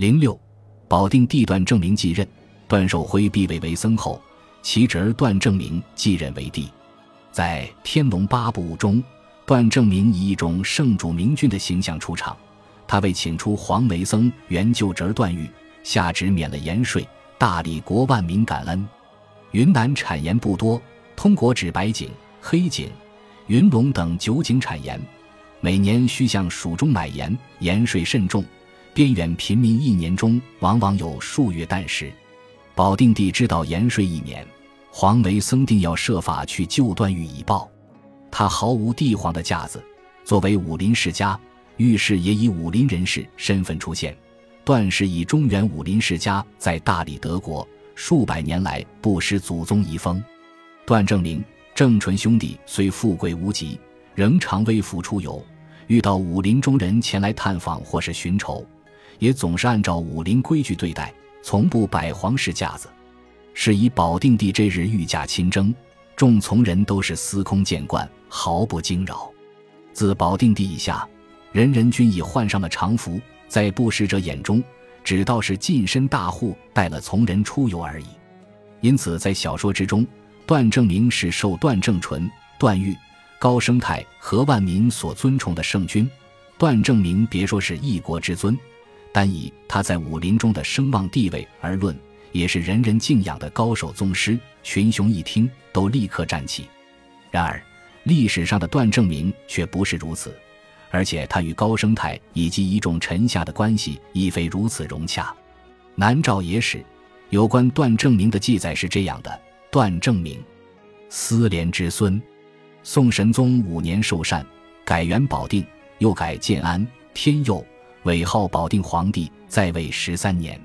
零六，保定帝段正明继任，段寿辉避位为僧后，其侄段正明继任为帝。在《天龙八部》中，段正明以一种圣主明君的形象出场。他为请出黄梅僧原旧侄段誉，下旨免了盐税，大理国万民感恩。云南产盐不多，通国指白井、黑井、云龙等九井产盐，每年需向蜀中买盐，盐税甚重。边远贫民一年中往往有数月啖食。保定帝知道盐税一年，黄维僧定要设法去救段誉以报。他毫无帝皇的架子，作为武林世家。御史也以武林人士身份出现，段氏以中原武林世家在大理德国数百年来不失祖宗遗风。段正明、郑纯兄弟虽富贵无极，仍常微服出游，遇到武林中人前来探访或是寻仇，也总是按照武林规矩对待，从不摆皇室架子。是以保定帝这日御驾亲征，众从人都是司空见惯，毫不惊扰。自保定帝以下。人人均已换上了常服，在不识者眼中，只道是近身大户带了从人出游而已。因此，在小说之中，段正明是受段正淳、段誉、高升泰何万民所尊崇的圣君。段正明别说是一国之尊，单以他在武林中的声望地位而论，也是人人敬仰的高手宗师。群雄一听，都立刻站起。然而，历史上的段正明却不是如此。而且他与高升泰以及一众臣下的关系亦非如此融洽。南诏野史有关段正明的记载是这样的：段正明，思廉之孙，宋神宗五年受禅，改元保定，又改建安、天佑，委号保定皇帝，在位十三年。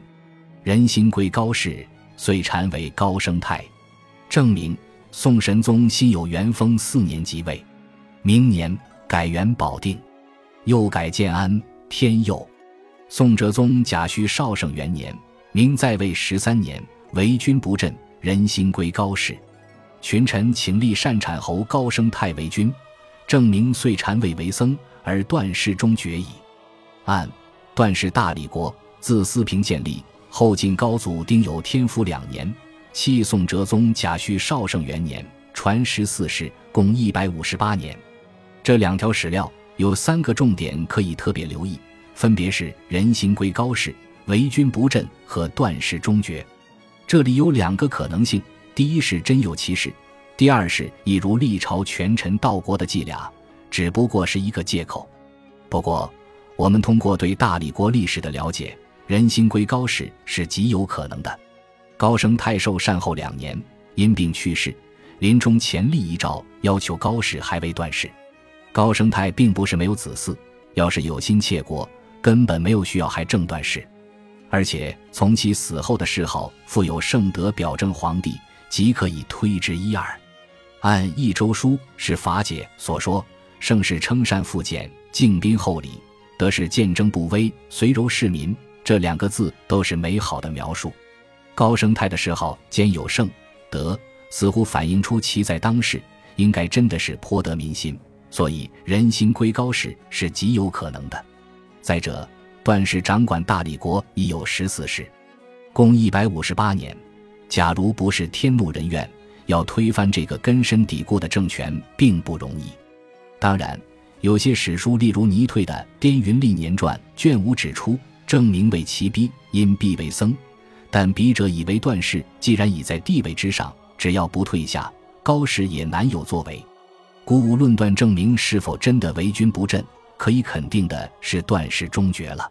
人心归高氏，遂禅为高升泰。正明，宋神宗辛酉元丰四年即位，明年改元保定。又改建安、天佑。宋哲宗甲戌绍圣元年，明在位十三年，为君不振，人心归高氏。群臣请立善产侯高升泰为君，正明遂禅位为僧，而段氏终绝矣。按段氏大理国自思平建立，后晋高祖丁酉天福两年，弃宋哲宗甲戌绍圣元年，传十四世，共一百五十八年。这两条史料。有三个重点可以特别留意，分别是人心归高氏、为君不振和段氏终绝。这里有两个可能性：第一是真有其事；第二是一如历朝权臣道国的伎俩，只不过是一个借口。不过，我们通过对大理国历史的了解，人心归高氏是极有可能的。高升太寿善后两年，因病去世，临终前立遗诏，要求高氏还未断世。高升泰并不是没有子嗣，要是有心窃国，根本没有需要还正断世，而且从其死后的谥号附有圣德表正皇帝，即可以推之一二。按《益州书》是法解所说，盛世称善复简，敬宾厚礼，得是见征不危，随柔市民。这两个字都是美好的描述。高升泰的谥号兼有圣德，似乎反映出其在当世应该真的是颇得民心。所以，人心归高氏是极有可能的。再者，段氏掌管大理国已有十四世，共一百五十八年。假如不是天怒人怨，要推翻这个根深蒂固的政权，并不容易。当然，有些史书，例如倪退的《滇云历年传》卷五指出，正明为其逼，因必为僧。但笔者以为，段氏既然已在地位之上，只要不退下，高氏也难有作为。故无论断证明是否真的为君不振，可以肯定的是段氏终绝了。